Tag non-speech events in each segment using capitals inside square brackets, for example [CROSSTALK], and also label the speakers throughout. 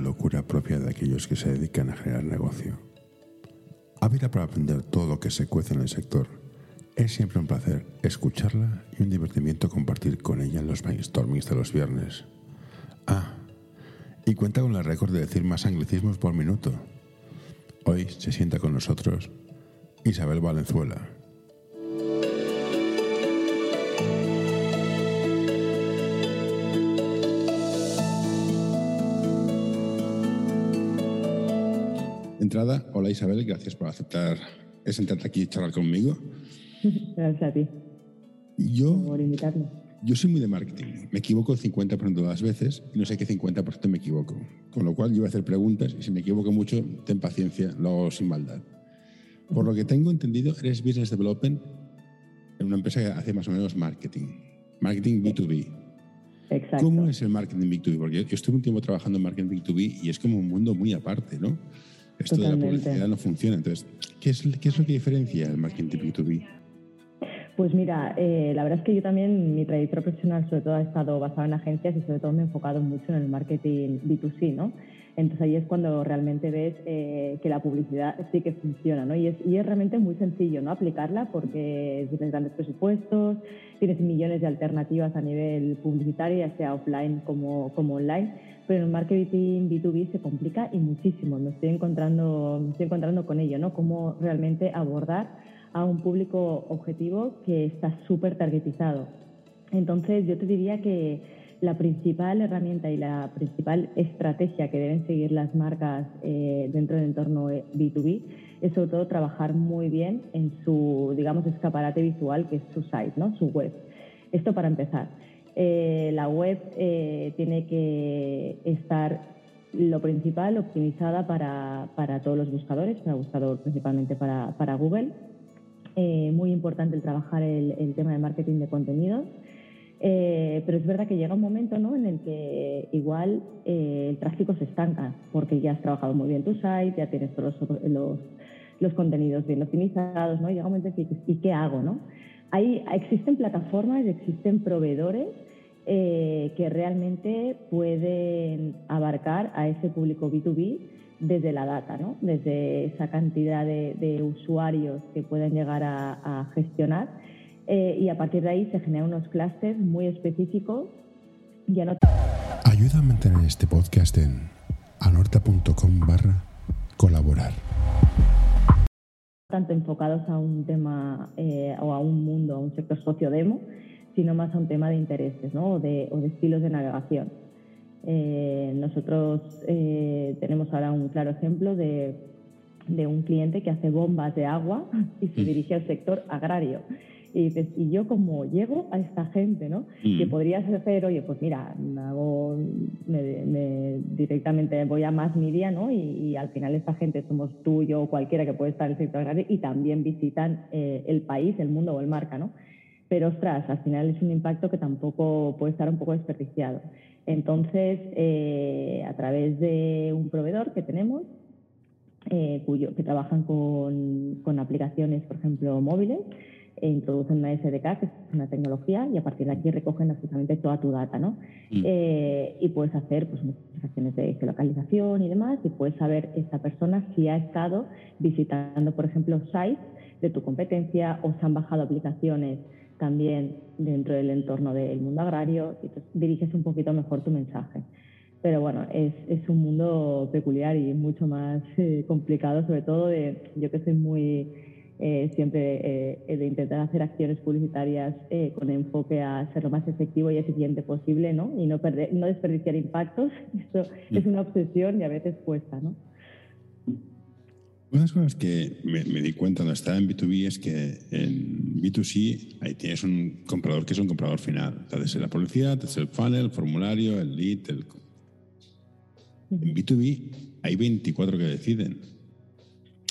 Speaker 1: locura propia de aquellos que se dedican a generar negocio. Ávila para aprender todo lo que se cuece en el sector. Es siempre un placer escucharla y un divertimiento compartir con ella en los brainstormings de los viernes. Ah, y cuenta con el récord de decir más anglicismos por minuto. Hoy se sienta con nosotros Isabel Valenzuela. Entrada, hola Isabel, gracias por aceptar sentarte aquí y charlar conmigo. [LAUGHS]
Speaker 2: Gracias a ti.
Speaker 1: Yo,
Speaker 2: por invitarme.
Speaker 1: Yo soy muy de marketing. Me equivoco el 50% de las veces y no sé qué 50% me equivoco. Con lo cual yo voy a hacer preguntas y si me equivoco mucho, ten paciencia, lo hago sin maldad. Por lo que tengo entendido, eres Business Development en una empresa que hace más o menos marketing. Marketing B2B.
Speaker 2: Exacto.
Speaker 1: ¿Cómo es el marketing B2B? Porque yo estuve un tiempo trabajando en marketing B2B y es como un mundo muy aparte, ¿no? Esto de la publicidad no funciona. Entonces, ¿qué es, ¿qué es lo que diferencia el marketing B2B?
Speaker 2: Pues mira, eh, la verdad es que yo también, mi trayectoria profesional sobre todo ha estado basada en agencias y sobre todo me he enfocado mucho en el marketing B2C, ¿no? Entonces ahí es cuando realmente ves eh, que la publicidad sí que funciona, ¿no? Y es, y es realmente muy sencillo, ¿no? Aplicarla porque tienes grandes presupuestos, tienes millones de alternativas a nivel publicitario, ya sea offline como, como online, pero el marketing B2B se complica y muchísimo. Me estoy encontrando, me estoy encontrando con ello, ¿no? Cómo realmente abordar a un público objetivo que está súper targetizado. Entonces yo te diría que la principal herramienta y la principal estrategia que deben seguir las marcas eh, dentro del entorno B2B es sobre todo trabajar muy bien en su, digamos, escaparate visual, que es su site, ¿no? su web. Esto para empezar. Eh, la web eh, tiene que estar lo principal optimizada para, para, todos los buscadores, para buscador principalmente para, Google. muy importante el trabajar el, tema de marketing de contenidos eh, pero es verdad que llega un momento ¿no? en el que igual eh, el tráfico se estanca, porque ya has trabajado muy bien tu site, ya tienes todos los, los, contenidos bien optimizados, ¿no? Llega un momento en que, ¿y qué hago? ¿no? Hay, existen plataformas, existen proveedores eh, que realmente pueden abarcar a ese público B2B desde la data, ¿no? desde esa cantidad de, usuarios que pueden llegar a, a gestionar eh, y a partir de ahí se generan unos clusters muy específicos. Ya no...
Speaker 1: Ayuda a mantener este podcast en anorta.com barra colaborar.
Speaker 2: Tanto enfocados a un tema eh, o a un mundo, a un sector sociodemo, sino más a un tema de intereses ¿no? o, de, o de estilos de navegación. Eh, nosotros tenemos ahora un claro ejemplo de, de, un cliente que hace bombas de agua y se mm. dirige al sector agrario. Y dices, ¿y yo cómo llego a esta gente, no? Que mm. podrías hacer, oye, pues mira, hago, me, directamente voy a más media, ¿no? Y, al final esta gente somos tú, yo cualquiera que puede estar en el sector agrario y también visitan eh, el país, el mundo o el marca, ¿no? Pero ostras, al final es un impacto que tampoco puede estar un poco desperdiciado. Entonces, eh, a través de un proveedor que tenemos, eh, cuyo, que trabajan con, con aplicaciones, por ejemplo, móviles, e introducen una SDK, que es una tecnología, y a partir de aquí recogen absolutamente toda tu data, ¿no? Mm. Eh, y puedes hacer pues, acciones de geolocalización y demás, y puedes saber esa persona si ha estado visitando, por ejemplo, sites de tu competencia o se han bajado aplicaciones también dentro del entorno del mundo agrario, y diriges un poquito mejor tu mensaje. Pero bueno, es, es un mundo peculiar y mucho más eh, complicado, sobre todo de yo que soy muy eh, siempre eh, de intentar hacer acciones publicitarias eh, con enfoque a ser lo más efectivo y eficiente posible ¿no? y no, perder, no desperdiciar impactos. [LAUGHS] Eso mm. es una obsesión y a veces cuesta. ¿no?
Speaker 1: Una de las cosas que me, di cuenta cuando estaba en B2B es que en B2C ahí tienes un comprador que es un comprador final. Entonces, la publicidad, es el funnel, el formulario, el lead. El... En B2B hay 24 que deciden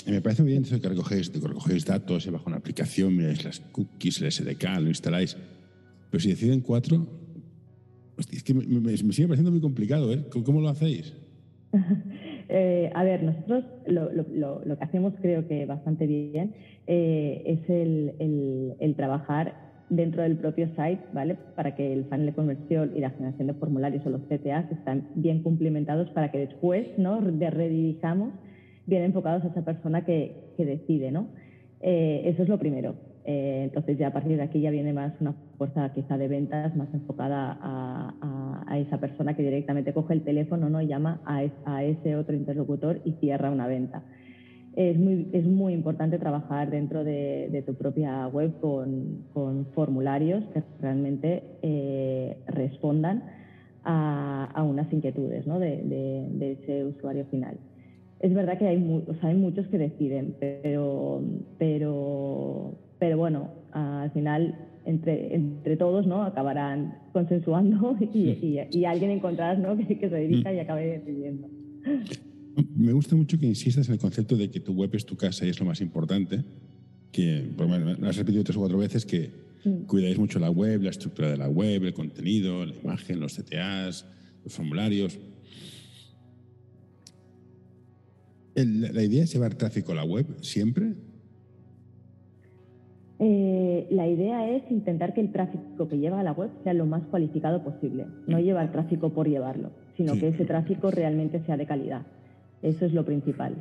Speaker 1: me parece muy bien eso que recogéis, recogéis datos, se baja una aplicación, miráis las cookies, el SDK, lo instaláis. Pero si deciden cuatro, es que me, sigue pareciendo muy complicado, ¿eh? ¿Cómo, lo hacéis? [LAUGHS]
Speaker 2: Eh, a ver, nosotros lo, que hacemos creo que bastante bien eh, es el, el, trabajar dentro del propio site, ¿vale? Para que el funnel de conversión y la generación de formularios o los CTAs estén bien cumplimentados para que después, ¿no? Redirijamos bien enfocados a esa persona que, que decide, ¿no? Eh, eso es lo primero. Eh, entonces ya a partir de aquí ya viene más una fuerza quizá de ventas más enfocada a, a, esa persona que directamente coge el teléfono ¿no? y llama a, a ese otro interlocutor y cierra una venta es muy, es muy importante trabajar dentro de, tu propia web con, con, formularios que realmente eh, respondan a, a, unas inquietudes ¿no? de, de, ese usuario final. Es verdad que hay, hay muchos que deciden, pero, pero, pero bueno, al final entre, entre todos ¿no? acabarán consensuando [LAUGHS] y, y, alguien encontrarás ¿no? que, que se dirija y acabe decidiendo.
Speaker 1: Me gusta mucho que insistas en el concepto de que tu web es tu casa y es lo más importante. Que, bueno, has repetido tres o cuatro veces que cuidáis mucho la web, la estructura de la web, el contenido, la imagen, los CTAs, los formularios. ¿La idea es llevar tráfico a la web siempre?
Speaker 2: Eh, la idea es intentar que el tráfico que lleva a la web sea lo más cualificado posible. No mm. llevar tráfico por llevarlo, sino que ese tráfico realmente sea de calidad. Eso es lo principal.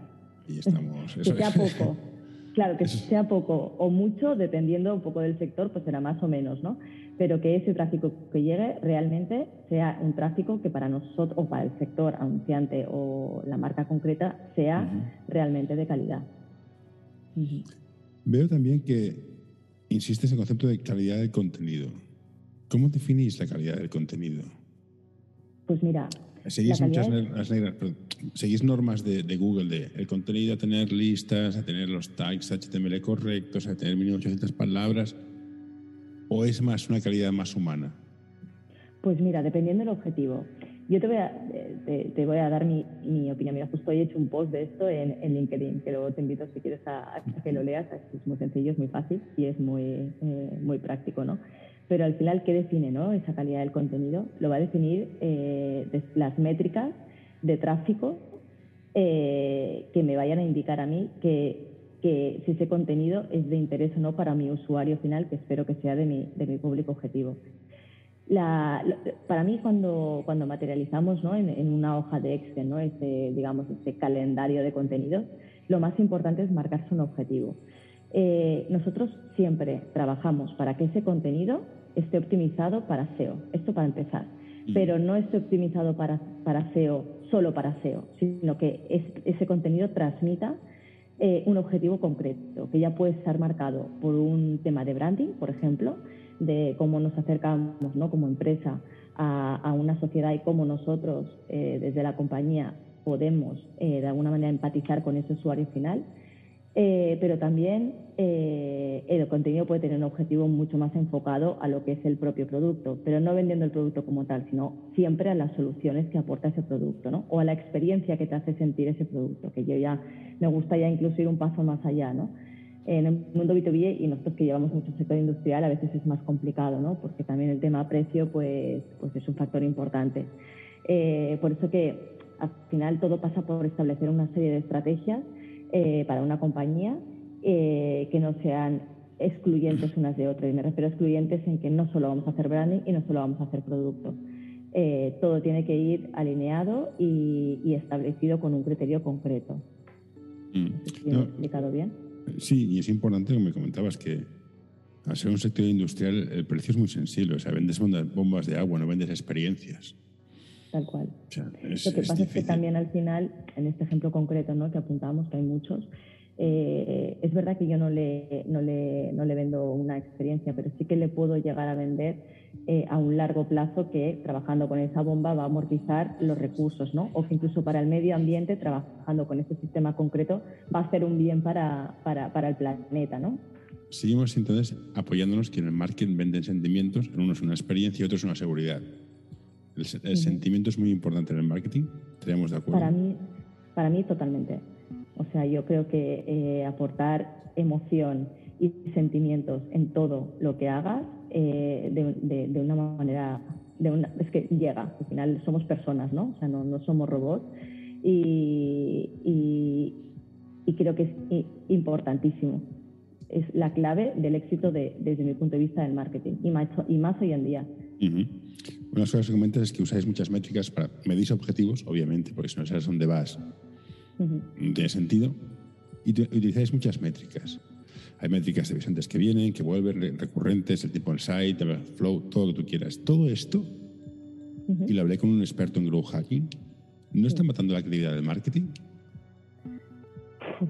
Speaker 1: Y estamos,
Speaker 2: que sea poco. [LAUGHS] Claro, que sea poco o mucho, dependiendo un poco del sector, pues será más o menos, ¿no? Pero que ese tráfico que llegue realmente sea un tráfico que para nosotros, o para el sector anunciante o la marca concreta, sea realmente de calidad.
Speaker 1: Veo también que insistes en el concepto de calidad del contenido. ¿Cómo definís la calidad del contenido?
Speaker 2: Pues mira,
Speaker 1: Seguís, muchas seguís normas de, Google de el contenido a tener listas, a tener los tags HTML correctos, a tener mínimo 800 palabras, o es más una calidad más humana?
Speaker 2: Pues mira, dependiendo del objetivo. Yo te voy a, te, voy a dar mi, mi, opinión. Mira, justo he hecho un post de esto en, en LinkedIn, que luego te invito si quieres a, que lo leas. Es muy sencillo, es muy fácil y es muy, eh, muy práctico, ¿no? Pero al final, ¿qué define ¿no? esa calidad del contenido? Lo va a definir eh, las métricas de tráfico eh, que me vayan a indicar a mí que, si ese contenido es de interés o no para mi usuario final, que espero que sea de mi, de público objetivo. Para mí, cuando, materializamos ¿no? en, una hoja de Excel, ¿no? ese, digamos, ese calendario de contenidos, lo más importante es marcarse un objetivo. Eh, nosotros siempre trabajamos para que ese contenido esté optimizado para SEO. Esto para empezar. Mm. Pero no esté optimizado para, para SEO solo para SEO, sino que ese contenido transmita eh, un objetivo concreto, que ya puede estar marcado por un tema de branding, por ejemplo, de cómo nos acercamos ¿no? como empresa a, una sociedad y cómo nosotros eh, desde la compañía podemos eh, de alguna manera empatizar con ese usuario final eh, pero también eh, el contenido puede tener un objetivo mucho más enfocado a lo que es el propio producto, pero no vendiendo el producto como tal, sino siempre a las soluciones que aporta ese producto, ¿no? O a la experiencia que te hace sentir ese producto, que yo ya me gusta ya incluso ir un paso más allá, ¿no? En el mundo B2B y nosotros que llevamos mucho sector industrial a veces es más complicado, ¿no? Porque también el tema precio pues, pues es un factor importante. Eh, por eso que al final todo pasa por establecer una serie de estrategias eh, para una compañía eh, que no sean excluyentes unas de otras. Y me refiero a excluyentes en que no solo vamos a hacer branding y no solo vamos a hacer producto. Eh, todo tiene que ir alineado y, establecido con un criterio concreto. Mm. explicado bien?
Speaker 1: Sí, y es importante, como me comentabas, que al ser un sector industrial el precio es muy sensible. O sea, vendes bombas de agua, no vendes experiencias
Speaker 2: tal cual. Lo que pasa es que también al final, en este ejemplo concreto ¿no? que apuntábamos, que hay muchos, eh, es verdad que yo no le, no, le, no le vendo una experiencia, pero sí que le puedo llegar a vender eh, a un largo plazo que trabajando con esa bomba va a amortizar los recursos, ¿no? O que incluso para el medio ambiente, trabajando con ese sistema concreto, va a ser un bien para, para, para el planeta, ¿no?
Speaker 1: Seguimos entonces apoyándonos que en el marketing venden sentimientos, en unos una experiencia y otros una seguridad. El, sentimiento es muy importante en el marketing, ¿estaríamos de acuerdo?
Speaker 2: Para mí, para mí totalmente. O sea, yo creo que eh, aportar emoción y sentimientos en todo lo que hagas eh, de, una manera, de una, es que llega, al final somos personas, ¿no? O sea, no, no somos robots y, y, creo que es importantísimo. es la clave del éxito desde mi punto de vista del marketing y más, y más hoy en día.
Speaker 1: Una de las cosas que comentas es que usáis muchas métricas para medir objetivos, obviamente, porque si no sabes dónde vas, no tiene sentido. Y utilizáis muchas métricas. Hay métricas de visitantes que vienen, que vuelven, recurrentes, el tipo en site, el flow, todo lo que tú quieras. Todo esto, y lo hablé con un experto en growth hacking, ¿no está matando la credibilidad del marketing?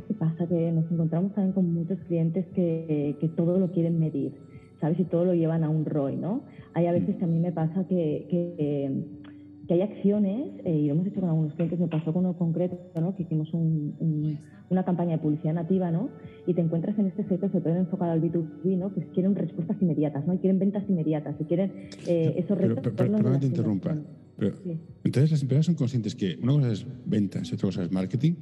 Speaker 2: ¿Qué pasa? Que nos encontramos también con muchos clientes que, que todo lo quieren medir, ¿sabes? Y todo lo llevan a un ROI, ¿no? Hay a veces que a mí me pasa que, que, que hay acciones, eh, y lo hemos hecho con algunos clientes, me pasó con uno concreto, ¿no? Que hicimos un una campaña de publicidad nativa, ¿no? Y te encuentras en este sector, sobre todo enfocado al B2B, ¿no? Que quieren respuestas inmediatas, ¿no? Y quieren ventas inmediatas, y quieren eh, esos retornos.
Speaker 1: Pero, pero, te interrumpa. Entonces, las empresas son conscientes que una cosa es ventas y otra cosa es marketing,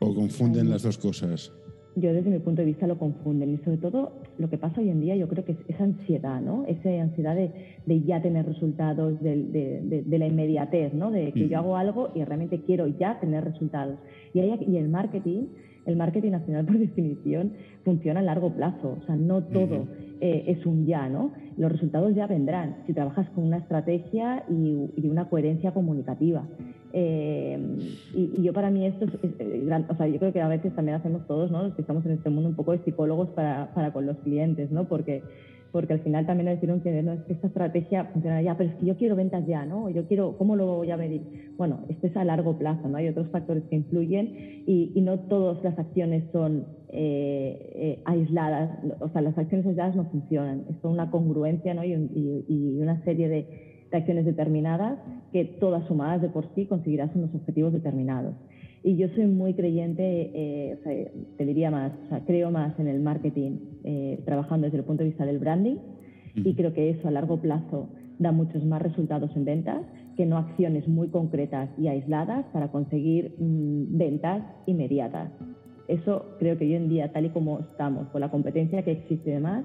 Speaker 1: o confunden las dos cosas
Speaker 2: yo desde mi punto de vista lo confunden y sobre todo lo que pasa hoy en día yo creo que es esa ansiedad, ¿no? Esa ansiedad de, de ya tener resultados, de, de, de, la inmediatez, ¿no? De que yo hago algo y realmente quiero ya tener resultados. Y, y el marketing, el marketing nacional [LAUGHS] por definición funciona a largo plazo, o sea, no todo eh, es un ya, ¿no? Los resultados ya vendrán si trabajas con una estrategia y, y una coherencia comunicativa. Eh, y, yo para mí esto es, eh, o sea, yo creo que a veces también hacemos todos, ¿no? Los que estamos en este mundo un poco de psicólogos para, para con los clientes, ¿no? Porque, porque al final también decir un cliente, no, es que esta estrategia funciona ya, pero es que yo quiero ventas ya, ¿no? Yo quiero, ¿cómo lo voy a medir? Bueno, esto es a largo plazo, ¿no? Hay otros factores que influyen y, y no todas las acciones son eh, aisladas, o sea, las acciones aisladas no funcionan, es una congruencia, ¿no? y, y una serie de de acciones determinadas que todas sumadas de por sí conseguirás unos objetivos determinados. Y yo soy muy creyente, eh, te diría más, o sea, creo más en el marketing eh, trabajando desde el punto de vista del branding y creo que eso a largo plazo da muchos más resultados en ventas que no acciones muy concretas y aisladas para conseguir mm, ventas inmediatas. Eso creo que hoy en día, tal y como estamos, con la competencia que existe y demás,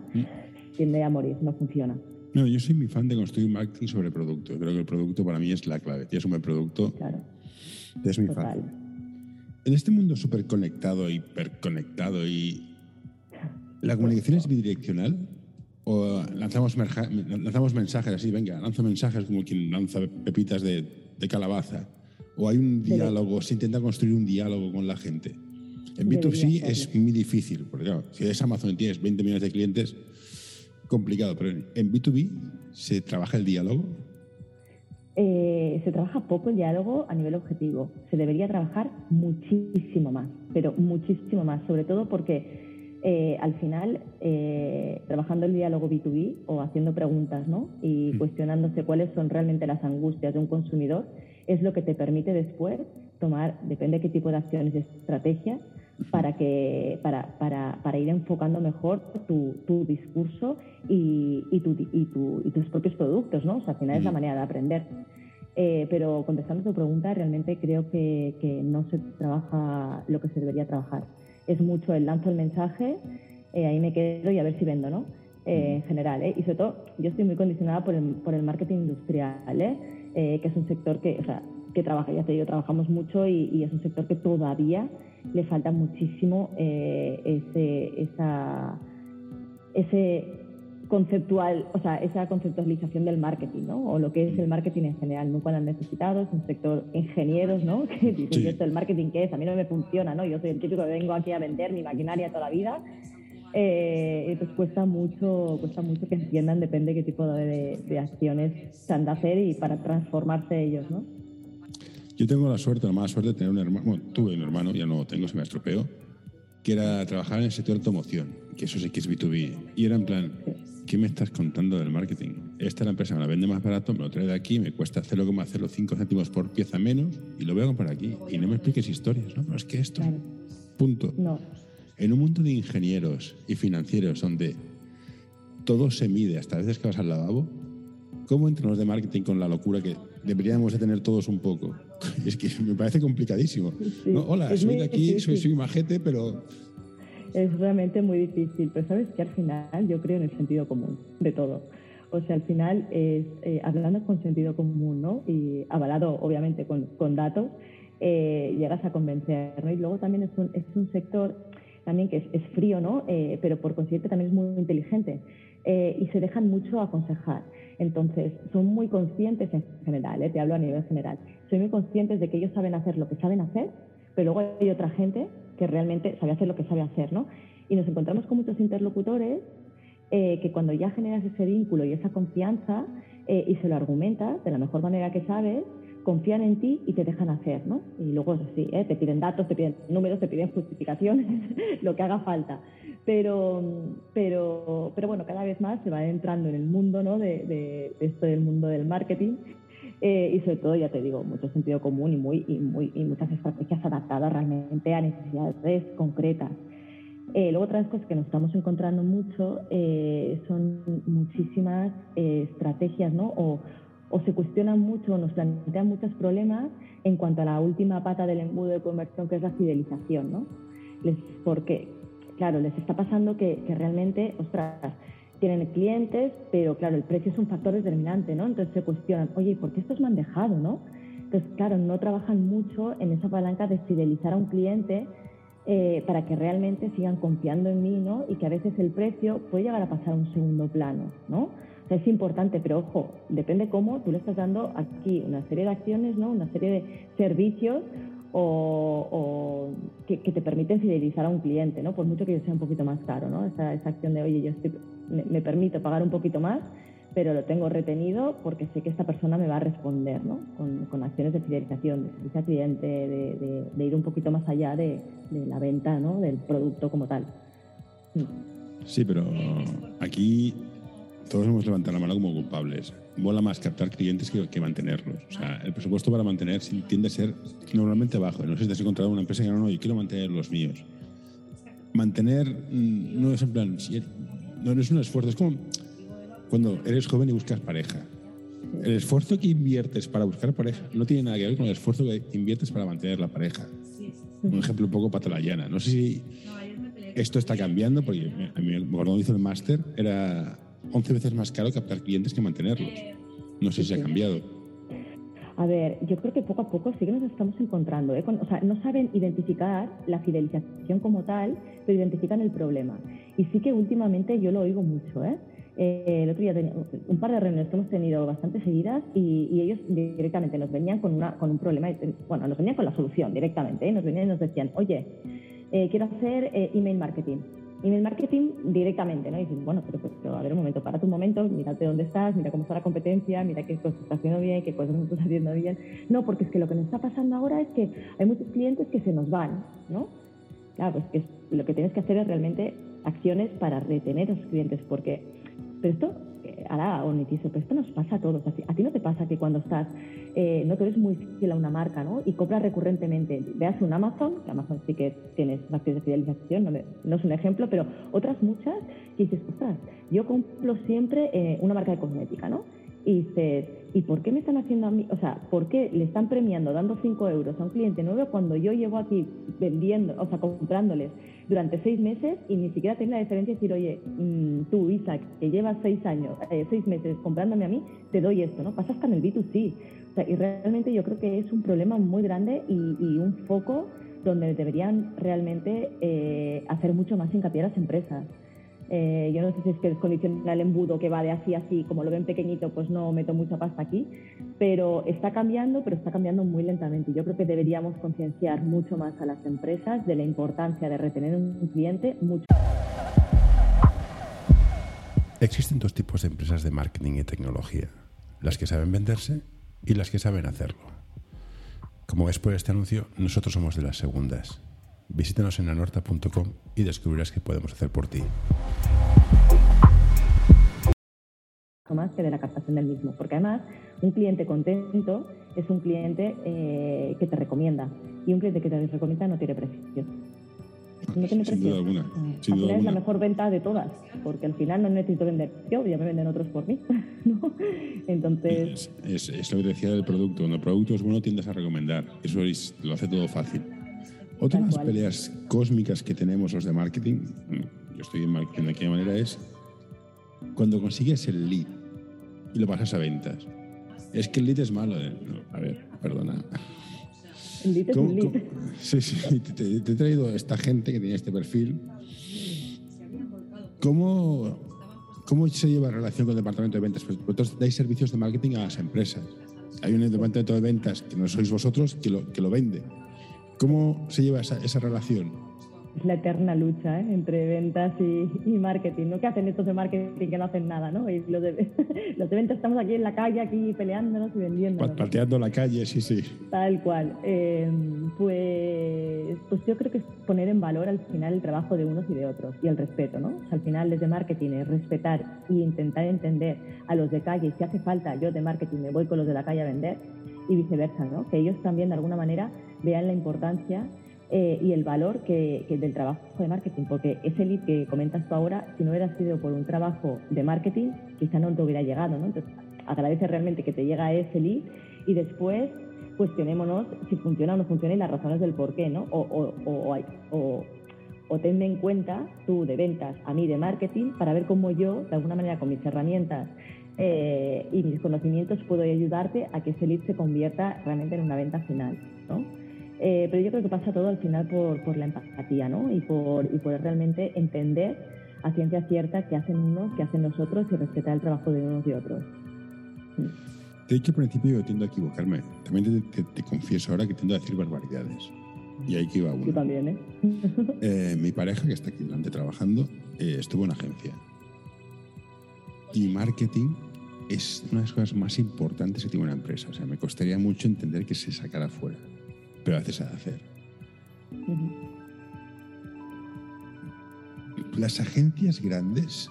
Speaker 2: tiende a morir, no funciona.
Speaker 1: No, yo soy mi fan de construir marketing sobre producto. Creo que el producto para mí es la clave. Tienes un buen producto, claro. es mi fan. En este mundo súper conectado, hiperconectado y... [LAUGHS] ¿La comunicación es bidireccional? ¿O lanzamos, lanzamos mensajes así, venga, lanzo mensajes como quien lanza pepitas de, de calabaza? ¿O hay un diálogo, se intenta construir un diálogo con la gente? En B2C es muy difícil, porque claro, si eres Amazon y tienes 20 millones de clientes, complicado, pero en B2B se trabaja el diálogo.
Speaker 2: Eh, se trabaja poco el diálogo a nivel objetivo. Se debería trabajar muchísimo más, pero muchísimo más, sobre todo porque eh, al final, eh, trabajando el diálogo B2B o haciendo preguntas ¿no? y mm. cuestionándose cuáles son realmente las angustias de un consumidor, es lo que te permite después tomar, depende de qué tipo de acciones y estrategias, para, que, para, para, para ir enfocando mejor tu, tu discurso y, y, tu, y, tu, y, tus propios productos, ¿no? O sea, al final es la manera de aprender. Eh, pero contestando tu pregunta, realmente creo que, que, no se trabaja lo que se debería trabajar. Es mucho el lanzo el mensaje, eh, ahí me quedo y a ver si vendo, ¿no? Eh, en general, ¿eh? Y sobre todo, yo estoy muy condicionada por el, por el marketing industrial, ¿eh? que es un sector que, o sea, que trabaja, ya te digo, trabajamos mucho y, y es un sector que todavía le falta muchísimo eh, ese, esa, ese conceptual, o sea, esa conceptualización del marketing, ¿no? O lo que es el marketing en general. Nunca lo han necesitado, es un sector ingenieros, ¿no? [LAUGHS] Que dicen, esto el marketing qué es? A mí no me funciona, ¿no? Yo soy el típico que vengo aquí a vender mi maquinaria toda la vida. Eh, pues cuesta mucho, cuesta mucho que entiendan, depende de qué tipo de, de acciones se han de hacer y para transformarse ellos, ¿no?
Speaker 1: Yo tengo la suerte, la mala suerte de tener un hermano, bueno, tuve un hermano, ya no lo tengo, se me estropeó, que era trabajar en el sector de automoción, que eso sí que es B2B. Y era en plan, ¿qué me estás contando del marketing? Esta la empresa me la vende más barato, me lo trae de aquí, me cuesta hacerlo 5 céntimos por pieza menos y lo voy a comprar aquí. Y no me expliques historias, ¿no? Pero es que esto, punto. No. En un mundo de ingenieros y financieros donde todo se mide, hasta a veces que vas al lavabo, ¿cómo entran los de marketing con la locura que deberíamos de tener todos un poco? [LAUGHS] Es que me parece complicadísimo. Hola, soy de aquí, soy, soy majete, pero...
Speaker 2: Es realmente muy difícil, pero sabes que al final yo creo en el sentido común de todo. O sea, al final es eh, hablando con sentido común, ¿no? Y avalado, obviamente, con, con datos, eh, llegas a convencer, ¿no? Y luego también es un, es un sector también que es, frío, ¿no? Eh, pero por consiguiente también es muy inteligente eh, y se dejan mucho aconsejar. Entonces, son muy conscientes en general, te hablo a nivel general, son muy conscientes de que ellos saben hacer lo que saben hacer, pero luego hay otra gente que realmente sabe hacer lo que sabe hacer, ¿no? Y nos encontramos con muchos interlocutores que cuando ya generas ese vínculo y esa confianza y se lo argumentas de la mejor manera que sabes, confían en ti y te dejan hacer, ¿no? Y luego, sí, ¿eh? te piden datos, te piden números, te piden justificaciones, [LAUGHS] lo que haga falta. Pero, pero, pero bueno, cada vez más se va entrando en el mundo, ¿no? De, esto del mundo del marketing eh, y sobre todo, ya te digo, mucho sentido común y, muy, y, muy, y muchas estrategias adaptadas realmente a necesidades concretas. Eh, luego otras cosas que nos estamos encontrando mucho son muchísimas estrategias, ¿no? O se cuestionan mucho, nos plantean muchos problemas en cuanto a la última pata del embudo de conversión, que es la fidelización, ¿no? Les, porque, claro, les está pasando que, realmente, ostras, tienen clientes, pero claro, el precio es un factor determinante, ¿no? Entonces se cuestionan, oye, ¿por qué estos me han dejado, no? Entonces, claro, no trabajan mucho en esa palanca de fidelizar a un cliente eh, para que realmente sigan confiando en mí, ¿no? Y que a veces el precio puede llegar a pasar a un segundo plano, ¿no? Es importante, pero ojo, depende cómo tú le estás dando aquí una serie de acciones, ¿no? una serie de servicios o, que, te permiten fidelizar a un cliente, ¿no? por mucho que yo sea un poquito más caro. ¿no? Esa, acción de, oye, yo me, permito pagar un poquito más, pero lo tengo retenido porque sé que esta persona me va a responder ¿no? con, acciones de fidelización, de servicio al cliente, de, ir un poquito más allá de, la venta ¿no? del producto como tal.
Speaker 1: Sí, pero aquí todos hemos levantado la mano como culpables. Mola más captar clientes que, mantenerlos. O sea, el presupuesto para mantener tiende a ser normalmente bajo. No sé si te has encontrado una empresa que no, no, yo quiero mantener los míos. Mantener mm, no es en plan, no es un esfuerzo, es como cuando eres joven y buscas pareja. El esfuerzo que inviertes para buscar pareja no tiene nada que ver con el esfuerzo que inviertes para mantener la pareja. Un ejemplo un poco patalayana. No sé si esto está cambiando, porque a mí cuando hizo el máster era 11 veces más caro captar clientes que mantenerlos. No sé si ha cambiado.
Speaker 2: A ver, yo creo que poco a poco sí que nos estamos encontrando. ¿eh? o sea, no saben identificar la fidelización como tal, pero identifican el problema. Y sí que últimamente yo lo oigo mucho. ¿eh? eh el otro día un par de reuniones que hemos tenido bastante seguidas y, ellos directamente nos venían con, una, con un problema, bueno, nos venían con la solución directamente, ¿eh? nos venían y nos decían, oye, eh, quiero hacer email marketing Email marketing directamente, ¿no? Y dices, bueno, pero, a ver un momento, para tu momento, mírate dónde estás, mira cómo está la competencia, mira qué cosas estás haciendo bien, qué cosas no estás haciendo bien. No, porque es que lo que nos está pasando ahora es que hay muchos clientes que se nos van, ¿no? Claro, pues que lo que tienes que hacer es realmente acciones para retener a esos clientes, porque, pero esto hará Onitiso, pero esto nos pasa a todos. A ti no te pasa que cuando estás, eh, no te eres muy fiel a una marca, ¿no? Y compras recurrentemente, veas un Amazon, que Amazon sí que tienes acciones de fidelización, no, es un ejemplo, pero otras muchas, que dices, ostras, yo compro siempre eh, una marca de cosmética, ¿no? Y dices, ¿y por qué me están haciendo a mí? O sea, ¿por qué le están premiando dando 5 euros a un cliente nuevo cuando yo llevo aquí vendiendo, o sea, comprándoles durante seis meses y ni siquiera tiene la diferencia de decir, oye, mm, tú, Isaac, que llevas seis años, eh, seis meses comprándome a mí, te doy esto, ¿no? Pasa hasta el B2C. O sea, y realmente yo creo que es un problema muy grande y, un foco donde deberían realmente eh, hacer mucho más hincapié las empresas. Eh, yo no sé si es que es condicional el embudo que va de así a así, como lo ven pequeñito, pues no meto mucha pasta aquí, pero está cambiando, pero está cambiando muy lentamente. Yo creo que deberíamos concienciar mucho más a las empresas de la importancia de retener un cliente mucho.
Speaker 1: Existen dos tipos de empresas de marketing y tecnología, las que saben venderse y las que saben hacerlo. Como ves por este anuncio, nosotros somos de las segundas. Visítanos en anorta.com y descubrirás qué podemos hacer por ti.
Speaker 2: Más que de la captación del mismo, porque además un cliente contento es un cliente eh, que te recomienda y un cliente que te recomienda no tiene precio. No tiene
Speaker 1: sin Duda alguna.
Speaker 2: Sin duda es la mejor venta de todas, porque al final no necesito vender yo, ya me venden otros por mí. [LAUGHS] Entonces.
Speaker 1: Es, es, lo que decía del producto. Cuando el producto es bueno, tiendes a recomendar. Eso lo hace todo fácil. Otra de las peleas cósmicas que tenemos los de marketing, yo estoy en marketing de aquella manera, es cuando consigues el lead y lo pasas a ventas. Es que el lead es malo. a ver, perdona. sí, sí, te, he traído esta gente que tiene este perfil. ¿Cómo, ¿Cómo se lleva la relación con el departamento de ventas? Pues vosotros dais servicios de marketing a las empresas. Hay un departamento de ventas que no sois vosotros que lo, que lo vende. ¿Cómo se lleva esa, esa relación?
Speaker 2: es la eterna lucha ¿eh? entre ventas y, marketing, ¿no? ¿Qué hacen estos de marketing que no hacen nada, ¿no? Y los de, [LAUGHS] los de ventas estamos aquí en la calle, aquí peleándonos y vendiendo.
Speaker 1: Pateando la calle, sí, sí.
Speaker 2: Tal cual. Em, pues, pues yo creo que es poner en valor al final el trabajo de unos y de otros y el respeto, ¿no? al final desde marketing es respetar e intentar entender a los de calle, si hace falta yo de marketing me voy con los de la calle a vender y viceversa, ¿no? Que ellos también de alguna manera vean la importancia eh, y el valor que, del trabajo de marketing, porque ese lead que comentas tú ahora, si no hubiera sido por un trabajo de marketing, quizá no te hubiera llegado, ¿no? Entonces, agradece realmente que te llega ese lead y después cuestionémonos si funciona o no funciona y las razones del por qué, ¿no? O, o, o, tenme en cuenta tú de ventas, a mí de marketing, para ver cómo yo, de alguna manera con mis herramientas eh, y mis conocimientos, puedo ayudarte a que ese lead se convierta realmente en una venta final, ¿no? Eh, pero yo creo que pasa todo al final por, la empatía, ¿no? Y por y poder realmente entender a ciencia cierta qué hacen unos, qué hacen los otros y respetar el trabajo de unos y otros.
Speaker 1: Te he dicho al principio yo tiendo a equivocarme. También te, confieso ahora que tiendo a decir barbaridades. Y ahí que iba uno.
Speaker 2: Yo también, ¿eh? [LAUGHS]
Speaker 1: ¿eh? Mi pareja, que está aquí delante trabajando, eh, estuvo en agencia. Y marketing es una de las cosas más importantes que tiene una empresa. O sea, me costaría mucho entender que se sacara fuera pero a veces se hacer. Las agencias grandes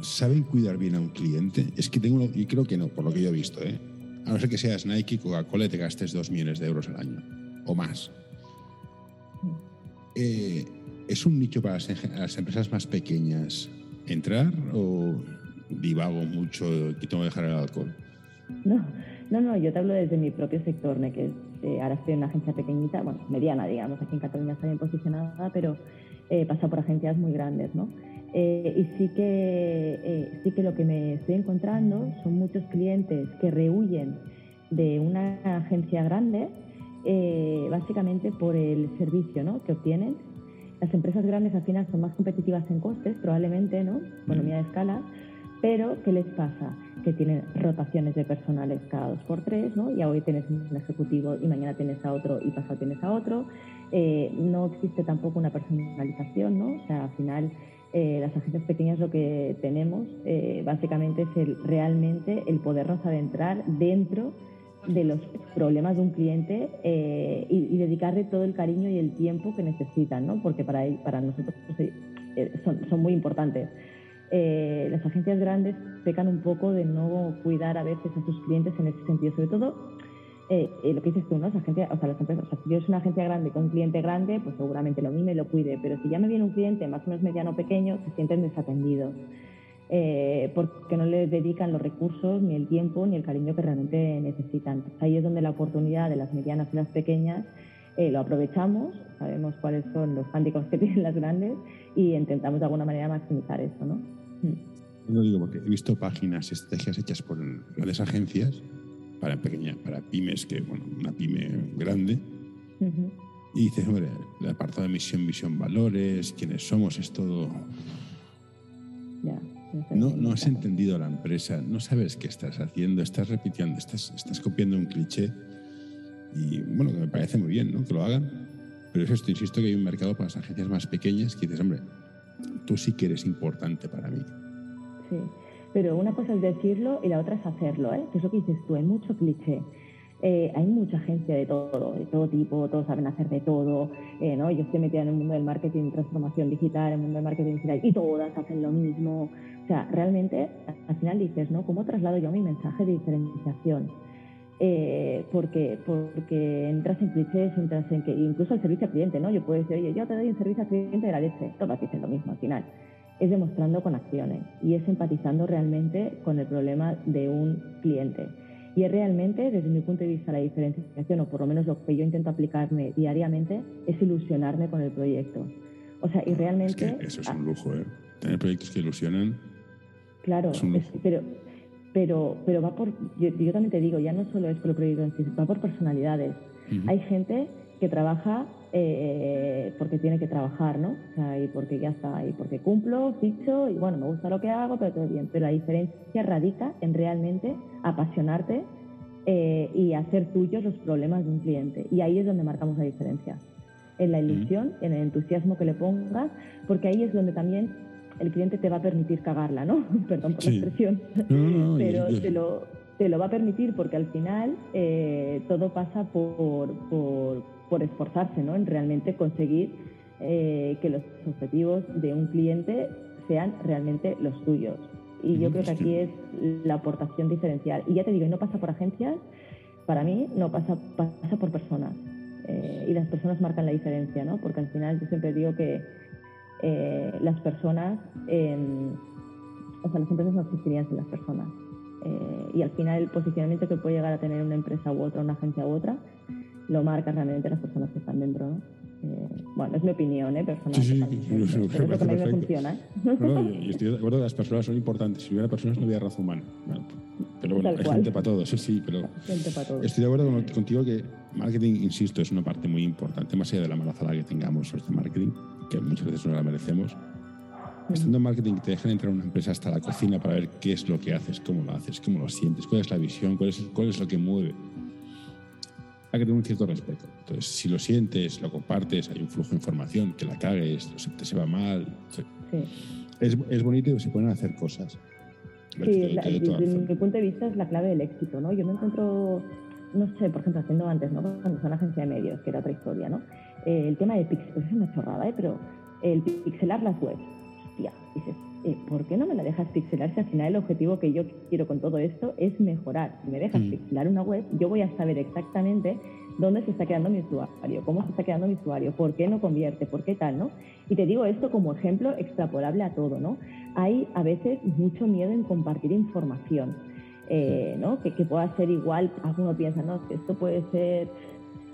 Speaker 1: saben cuidar bien a un cliente. Es que tengo, y creo que no, por lo que yo he visto, ¿eh? a no ser que seas Nike, Coca-Cola y te gastes dos millones de euros al año o más. Eh, ¿Es un nicho para las, empresas más pequeñas entrar o divago mucho y tengo que dejar el alcohol?
Speaker 2: No, no, no, yo te hablo desde mi propio sector, que eh, ahora estoy en una agencia pequeñita, bueno, mediana, digamos, aquí en Cataluña está bien posicionada, pero eh, pasa por agencias muy grandes, ¿no? Eh, y sí que, sí que lo que me estoy encontrando son muchos clientes que rehuyen de una agencia grande, básicamente por el servicio ¿no? que obtienen. Las empresas grandes al final son más competitivas en costes, probablemente, ¿no? Economía de escala, pero ¿qué les pasa? que tienen rotaciones de personales cada dos por tres, ¿no? Y hoy tienes un ejecutivo y mañana tienes a otro y pasado tienes a otro. Eh, no existe tampoco una personalización, ¿no? O sea, al final eh, las agencias pequeñas lo que tenemos eh, básicamente es el, realmente el podernos adentrar dentro de los problemas de un cliente y, dedicarle todo el cariño y el tiempo que necesitan, ¿no? Porque para, para nosotros pues, son, son muy importantes. Eh, las agencias grandes pecan un poco de no cuidar a veces a sus clientes en ese sentido, sobre todo eh, eh, lo que dices tú, ¿no? Esa agencia, o sea, las empresas, o sea, si yo es una agencia grande con un cliente grande, pues seguramente lo mime y lo cuide, pero si ya me viene un cliente más o menos mediano o pequeño, se sienten desatendidos, porque no les dedican los recursos, ni el tiempo, ni el cariño que realmente necesitan. ahí es donde la oportunidad de las medianas y las pequeñas lo aprovechamos, sabemos cuáles son los handicaps que [LAUGHS] tienen las grandes y intentamos de alguna manera maximizar eso, ¿no?
Speaker 1: Lo digo porque he visto páginas, estrategias hechas por grandes agencias para pequeña, para pymes, que bueno, una pyme grande. Y dices, hombre, el apartado de misión, visión, valores, quiénes somos, es todo. no, no has entendido la empresa, no sabes qué estás haciendo, estás repitiendo, estás, estás copiando un cliché. Y bueno, que me parece muy bien ¿no? que lo hagan. Pero es esto, insisto que hay un mercado para las agencias más pequeñas que dices, hombre, tú sí que eres importante para mí.
Speaker 2: Sí, pero una cosa es decirlo y la otra es hacerlo, ¿eh? Que es lo que dices tú, hay mucho cliché. Eh, hay mucha agencia de todo, de todo tipo, todos saben hacer de todo, eh, ¿no? Yo estoy metida en el mundo del marketing, transformación digital, en el mundo del marketing digital, y todas hacen lo mismo. O sea, realmente, al final dices, ¿no? ¿Cómo traslado yo mi mensaje de diferenciación? Eh, porque, porque entras en clichés, entras en que, incluso el servicio al cliente, ¿no? Yo puedo decir, oye, yo te doy un servicio al cliente de la leche, todas dicen lo mismo al final. Es demostrando con acciones y es empatizando realmente con el problema de un cliente. Y es realmente, desde mi punto de vista, la diferenciación, o por lo menos lo que yo intento aplicarme diariamente, es ilusionarme con el proyecto. O sea, y realmente...
Speaker 1: eso es un lujo, ¿eh? Tener proyectos que ilusionan.
Speaker 2: Claro, pero pero, pero va por, yo, también te digo, ya no solo es por el proyecto en sí, va por personalidades. Hay gente que trabaja eh, porque tiene que trabajar, ¿no? O sea, y porque ya está, y porque cumplo, ficho, y bueno, me gusta lo que hago, pero todo bien. Pero la diferencia radica en realmente apasionarte eh, y hacer tuyos los problemas de un cliente. Y ahí es donde marcamos la diferencia. En la ilusión, en el entusiasmo que le pongas, porque ahí es donde también el cliente te va a permitir cagarla, ¿no? [LAUGHS] Perdón por la expresión. pero te lo, te lo va a permitir porque al final eh, todo pasa por, por, por, esforzarse, ¿no? En realmente conseguir eh, que los objetivos de un cliente sean realmente los tuyos. Y yo creo que aquí es la aportación diferencial. Y ya te digo, no pasa por agencias, para mí no pasa, pasa por personas. Eh, y las personas marcan la diferencia, ¿no? Porque al final yo siempre digo que eh, las personas, o sea, las empresas no existirían sin las personas. Eh, y al final el posicionamiento que puede llegar a tener una empresa u otra, una agencia u otra, lo marcan realmente las personas que están dentro, ¿no? Eh, bueno, es mi opinión, ¿eh? Personal. Sí, sí, sí, pero es lo que a mí me funciona.
Speaker 1: No, yo estoy de acuerdo que las personas son importantes. Si hubiera personas no había razón humana. pero bueno, hay gente para todo, sí, sí, pero estoy de acuerdo contigo que marketing, insisto, es una parte muy importante, más allá de la marazada que tengamos sobre este marketing, que muchas veces no la merecemos. Estando en marketing te dejan entrar a una empresa hasta la cocina para ver qué es lo que haces, cómo lo haces, cómo lo sientes, cuál es la visión, cuál es, cuál es lo que mueve hay que tener un cierto respeto. Entonces, si lo sientes, lo compartes, hay un flujo de información, que la cagues, te se va mal. Es, es, bonito y se pueden hacer cosas.
Speaker 2: Sí, desde mi punto de vista es la clave del éxito, ¿no? Yo me encuentro, no sé, por ejemplo, haciendo antes, ¿no? Cuando son agencia de medios, que era otra historia, ¿no? Eh, el tema de pixel, pues es una chorrada, ¿eh? Pero el pixelar las webs, hostia, dices, eh, ¿por qué no me la dejas pixelar si al final el objetivo que yo quiero con todo esto es mejorar? Si me dejas mm. pixelar una web, yo voy a saber exactamente dónde se está quedando mi usuario, cómo se está quedando mi usuario, por qué no convierte, por qué tal, ¿no? Y te digo esto como ejemplo extrapolable a todo, ¿no? Hay a veces mucho miedo en compartir información, eh, ¿no? Que, que, pueda ser igual, alguno piensa, no, que esto puede ser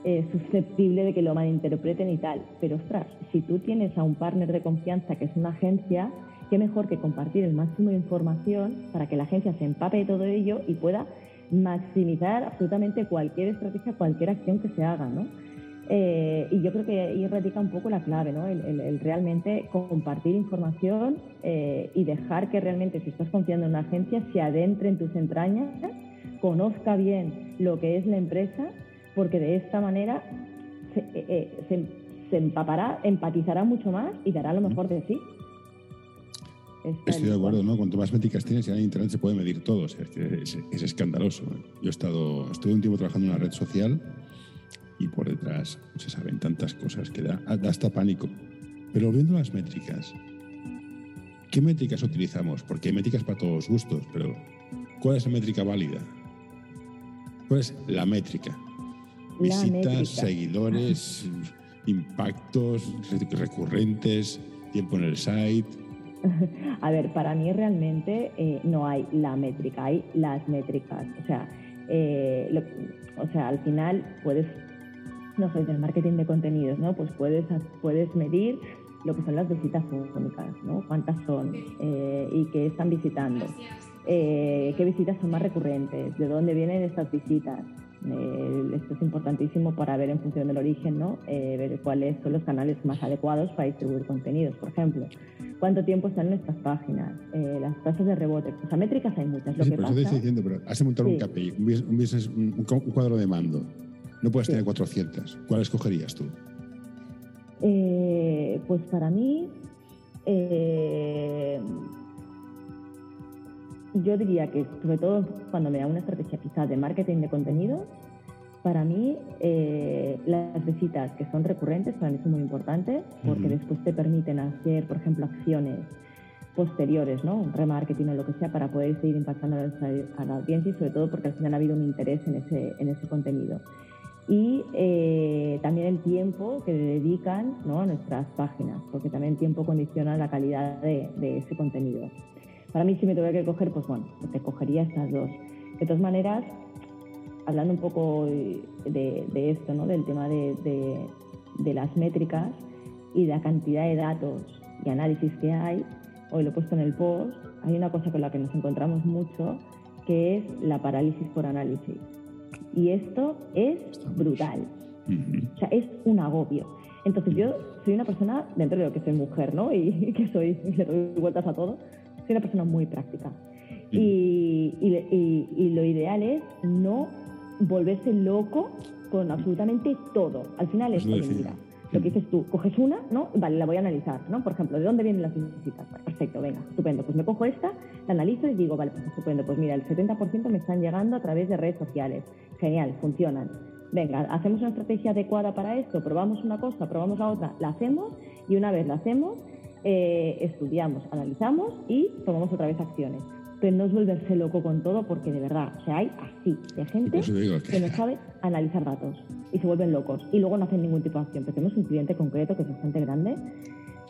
Speaker 2: eh, susceptible de que lo malinterpreten y tal, pero ostras, si tú tienes a un partner de confianza que es una agencia, qué mejor que compartir el máximo de información para que la agencia se empape de todo ello y pueda maximizar absolutamente cualquier estrategia, cualquier acción que se haga, ¿no? Eh, y yo creo que ahí radica un poco la clave, ¿no? El, realmente compartir información eh, y dejar que realmente, si estás confiando en una agencia, se adentre en tus entrañas, conozca bien lo que es la empresa, porque de esta manera se, eh, se empapará, empatizará mucho más y dará lo mejor de sí.
Speaker 1: Estoy de acuerdo, ¿no? Cuanto más métricas tienes, en Internet se puede medir todo. es, es, escandaloso. Yo he estado, estuve un tiempo trabajando en una red social y por detrás se saben tantas cosas que da, hasta pánico. Pero viendo las métricas, ¿qué métricas utilizamos? Porque hay métricas para todos los gustos, pero ¿cuál es la métrica válida? ¿Cuál es la métrica? Visitas, seguidores, impactos recurrentes, tiempo en el site [LAUGHS]
Speaker 2: A ver, para mí realmente eh, no hay la métrica, hay las métricas. O sea, eh, o sea, al final puedes, no sé, del marketing de contenidos, ¿no? Pues puedes, puedes medir lo que son las visitas únicas, ¿no? Cuántas son eh, y qué están visitando. qué visitas son más recurrentes, de dónde vienen estas visitas. Esto es importantísimo para ver en función del origen, ¿no? ver cuáles son los canales más adecuados para distribuir contenidos, por ejemplo cuánto tiempo están nuestras páginas, eh, las tasas de rebote. O sea, métricas hay muchas. Lo que pasa...
Speaker 1: estoy diciendo, pero has montado un KPI, un, cuadro de mando. No puedes tener 400. ¿Cuál escogerías tú?
Speaker 2: Eh, pues para mí, eh, yo diría que sobre todo cuando me da una estrategia quizás de marketing de contenido, para mí, eh, las visitas que son recurrentes para mí son muy importantes porque después te permiten hacer, por ejemplo, acciones posteriores, ¿no? Un remarketing o lo que sea para poder seguir impactando a la audiencia y sobre todo porque al final ha habido un interés en ese, en ese contenido. Y eh, también el tiempo que dedican ¿no? a nuestras páginas, porque también el tiempo condiciona la calidad de, de ese contenido. Para mí, si me tuviera que coger, pues bueno, te cogería estas dos. De todas maneras, hablando un poco de, esto, ¿no? del tema de, las métricas y de la cantidad de datos y análisis que hay, hoy lo he puesto en el post, hay una cosa con la que nos encontramos mucho que es la parálisis por análisis. Y esto es brutal. O sea, es un agobio. Entonces yo soy una persona, dentro de lo que soy mujer, ¿no? Y [LAUGHS] que soy, le doy vueltas a todo, soy una persona muy práctica. Y, y, lo ideal es no volverse loco con absolutamente todo. Al final es, mira, lo que dices tú, coges una, ¿no? Vale, la voy a analizar, ¿no? Por ejemplo, ¿de dónde vienen las visitas? Perfecto, venga, estupendo. Pues me cojo esta, la analizo y digo, vale, pues estupendo. Pues mira, el 70% me están llegando a través de redes sociales. Genial, funcionan. Venga, hacemos una estrategia adecuada para esto, probamos una cosa, probamos la otra, la hacemos y una vez la hacemos, eh, estudiamos, analizamos y tomamos otra vez acciones pero no es volverse loco con todo porque de verdad, o sea, hay así de gente que... no sabe analizar datos y se vuelven locos y luego no hacen ningún tipo de acción. Pero tenemos un cliente concreto que es bastante grande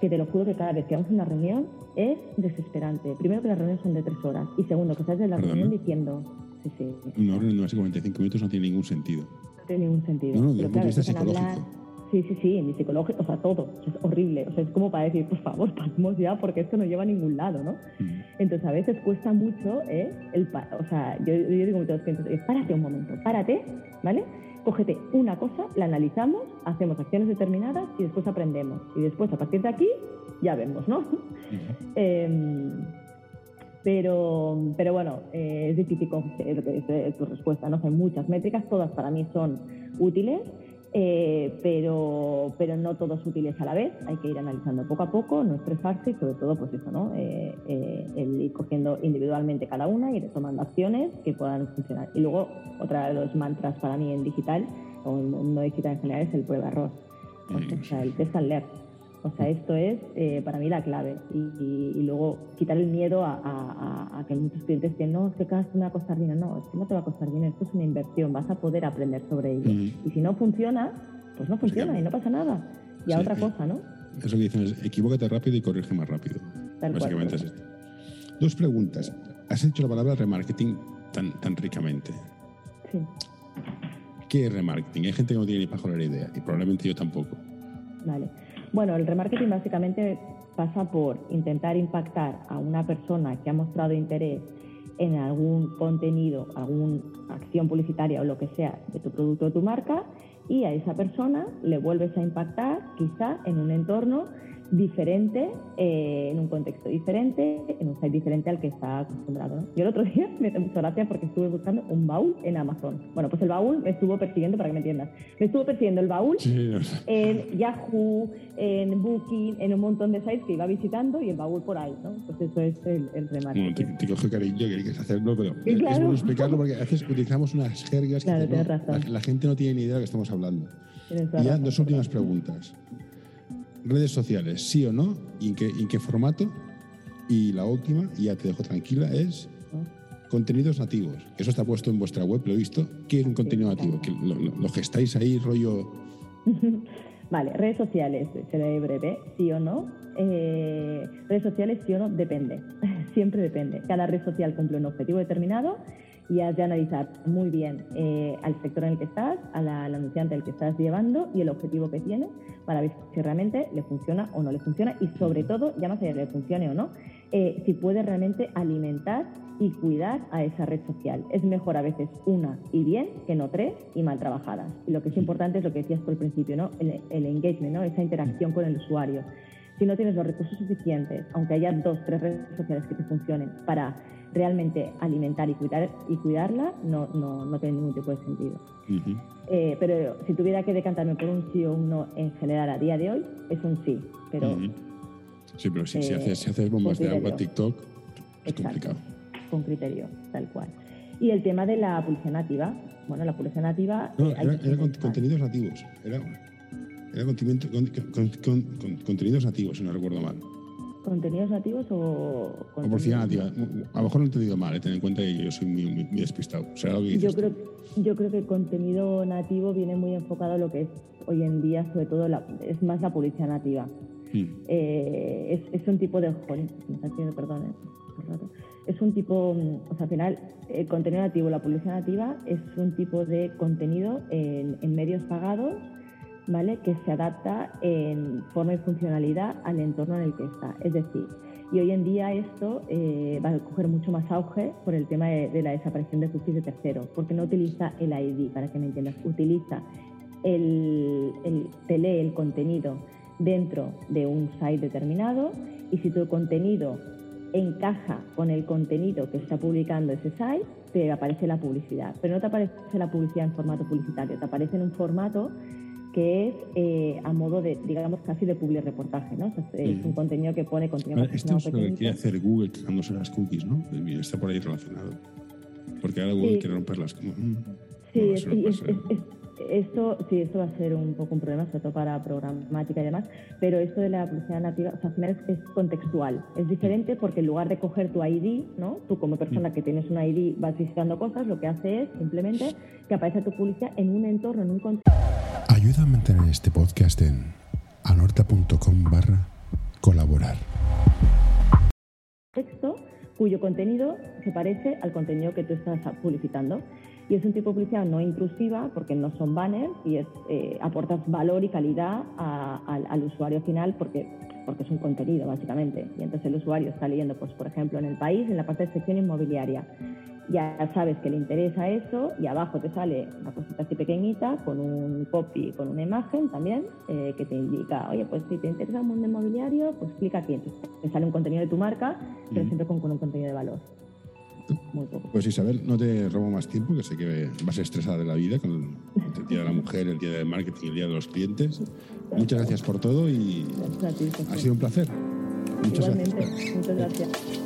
Speaker 2: que te lo juro que cada vez que vamos a una reunión es desesperante. Primero que las reuniones son de tres horas y segundo que estás de la reunión diciendo... Sí, sí,
Speaker 1: Una reunión de más de 45 minutos no tiene ningún sentido.
Speaker 2: No tiene ningún sentido.
Speaker 1: No, no, desde el punto de vista psicológico.
Speaker 2: Sí, sí, sí, mi psicológico, o sea, todo. es horrible. O sea, es como para decir, por favor, [LAUGHS] pasemos ya, porque esto no lleva a ningún lado, ¿no? Entonces, a veces cuesta mucho, ¿eh? El, o sea, yo, yo digo a los clientes, párate un momento, párate, ¿vale? Cógete una cosa, la analizamos, hacemos acciones determinadas y después aprendemos. Y después, a partir de aquí, ya vemos, ¿no? Em, pero, pero bueno, eh, es difícil que es tu respuesta, ¿no? Hay muchas métricas, todas para mí son útiles eh, pero, pero no todos útiles a la vez, hay que ir analizando poco a poco, no estresarse y sobre todo pues eso, ¿no? Eh, eh, el ir cogiendo individualmente cada una y ir tomando acciones que puedan funcionar. Y luego, otra de los mantras para mí en digital, o en no digital en general, es el prueba-error. O sea, el test and learn. O sea, esto es eh, para mí la clave. Y, luego quitar el miedo a, que muchos clientes dicen, no, es que cada vez me va a costar dinero. No, es que no te va a costar dinero, esto es una inversión, vas a poder aprender sobre ello. Y si no funciona, pues no funciona y no pasa nada. Y a otra cosa, ¿no?
Speaker 1: Eso que dicen es, equivócate rápido y corrige más rápido. Básicamente es esto. Dos preguntas. Has hecho la palabra remarketing tan, tan ricamente.
Speaker 2: Sí.
Speaker 1: ¿Qué es remarketing? Hay gente que no tiene ni para la idea y probablemente yo tampoco.
Speaker 2: Vale. Bueno, el remarketing básicamente pasa por intentar impactar a una persona que ha mostrado interés en algún contenido, alguna acción publicitaria o lo que sea de tu producto o tu marca y a esa persona le vuelves a impactar quizá en un entorno diferente, eh, en un contexto diferente, en un site diferente al que está acostumbrado. Yo el otro [LAUGHS] día me dio mucha gracia porque estuve buscando un baúl en Amazon. Bueno, pues el baúl me estuvo persiguiendo, para que me entiendas, me estuvo persiguiendo el baúl en Yahoo, en Booking, en un montón de sites que iba visitando y el baúl por ahí, ¿no? Pues eso es el, el remate.
Speaker 1: No, te, te coge cariño que quieres hacerlo, pero es bueno explicarlo porque a veces utilizamos unas jergas que la, gente no tiene ni idea de lo que estamos hablando. Y ya dos últimas preguntas redes sociales, sí o no, y en qué, en qué formato. Y la última, y ya te dejo tranquila, es contenidos nativos. Eso está puesto en vuestra web, lo he visto. ¿Qué es un contenido nativo? Que lo, lo, gestáis ahí, rollo. [LAUGHS]
Speaker 2: vale, redes sociales, seré breve, sí o no. Eh, redes sociales, sí o no, depende. [LAUGHS] Siempre depende. Cada red social cumple un objetivo determinado y has de analizar muy bien eh, al sector en el que estás, al anunciante al que estás llevando y el objetivo que tiene para ver si realmente le funciona o no le funciona y sobre todo, ya más allá de le funcione o no, eh, si puede realmente alimentar y cuidar a esa red social. Es mejor a veces una y bien que no tres y mal trabajadas. Y lo que es importante es lo que decías por el principio, ¿no? el, el engagement, ¿no? esa interacción con el usuario. Si no tienes los recursos suficientes, aunque haya dos, tres redes sociales que te funcionen para realmente alimentar y, cuidar, y cuidarla no, no, no tiene ningún tipo de sentido. Eh, pero si tuviera que decantarme por un sí o un no en general a día de hoy, es un sí. Pero,
Speaker 1: Sí, pero si, si, eh, haces, si haces bombas de agua TikTok, es complicado.
Speaker 2: Con criterio, tal cual. Y el tema de la publicidad nativa. Bueno, la publicidad nativa.
Speaker 1: No, era, era contenidos nativos. Era, era contenidos nativos, si no recuerdo mal
Speaker 2: contenidos nativos o...
Speaker 1: O nativa. A lo mejor no he entendido mal, eh, ten en cuenta que yo soy muy, muy, despistado.
Speaker 2: yo, creo, yo creo que el contenido nativo viene muy enfocado a lo que es hoy en día, sobre todo, es más la publicidad nativa. Hmm. Eh, es, un tipo de... Joder, perdón, eh, es un tipo, o sea, al final, el contenido nativo, la publicidad nativa, es un tipo de contenido en, en medios pagados ¿vale? que se adapta en forma y funcionalidad al entorno en el que está. Es decir, Y hoy en día esto eh, va a coger mucho más auge por el tema de, la desaparición de cookies de terceros, porque no utiliza el ID, para que me entiendas, utiliza el, el, te lee el contenido dentro de un site determinado y si tu contenido encaja con el contenido que está publicando ese site, te aparece la publicidad. Pero no te aparece la publicidad en formato publicitario, te aparece en un formato que es eh, a modo de, digamos, casi de public reportaje, ¿no? es un contenido que pone contenido
Speaker 1: Esto es lo que quiere hacer Google quitándose las cookies, ¿no? Está por ahí relacionado. Porque ahora Google quiere romperlas. Como, mm,
Speaker 2: sí, es, esto sí, esto va a ser un poco un problema, sobre todo para programática y demás, pero esto de la publicidad nativa, o sea, al final es, contextual. Es diferente porque en lugar de coger tu ID, ¿no? Tú como persona que tienes un ID vas visitando cosas, lo que hace es simplemente que aparece tu publicidad en un entorno, en un contexto.
Speaker 1: Ayuda a mantener este podcast en anorta.com barra colaborar.
Speaker 2: Texto cuyo contenido se parece al contenido que tú estás publicitando. Y es un tipo de publicidad no intrusiva porque no son banners y es, eh, aportas valor y calidad al usuario final porque, porque es un contenido básicamente. Y entonces el usuario está leyendo, pues, por ejemplo, en el país, en la parte de sección inmobiliaria. Ya sabes que le interesa eso y abajo te sale una cosita así pequeñita con un copy, con una imagen también eh, que te indica, oye, pues si te interesa el mundo inmobiliario, pues clica aquí. Entonces te sale un contenido de tu marca, pero siempre con un contenido de valor.
Speaker 1: Pues Isabel, no te robo más tiempo, que sé que vas estresada de la vida con el Día de la Mujer, el Día del Marketing, el Día de los Clientes. Muchas gracias por todo y ha sido un placer.
Speaker 2: Muchas Igualmente, muchas gracias.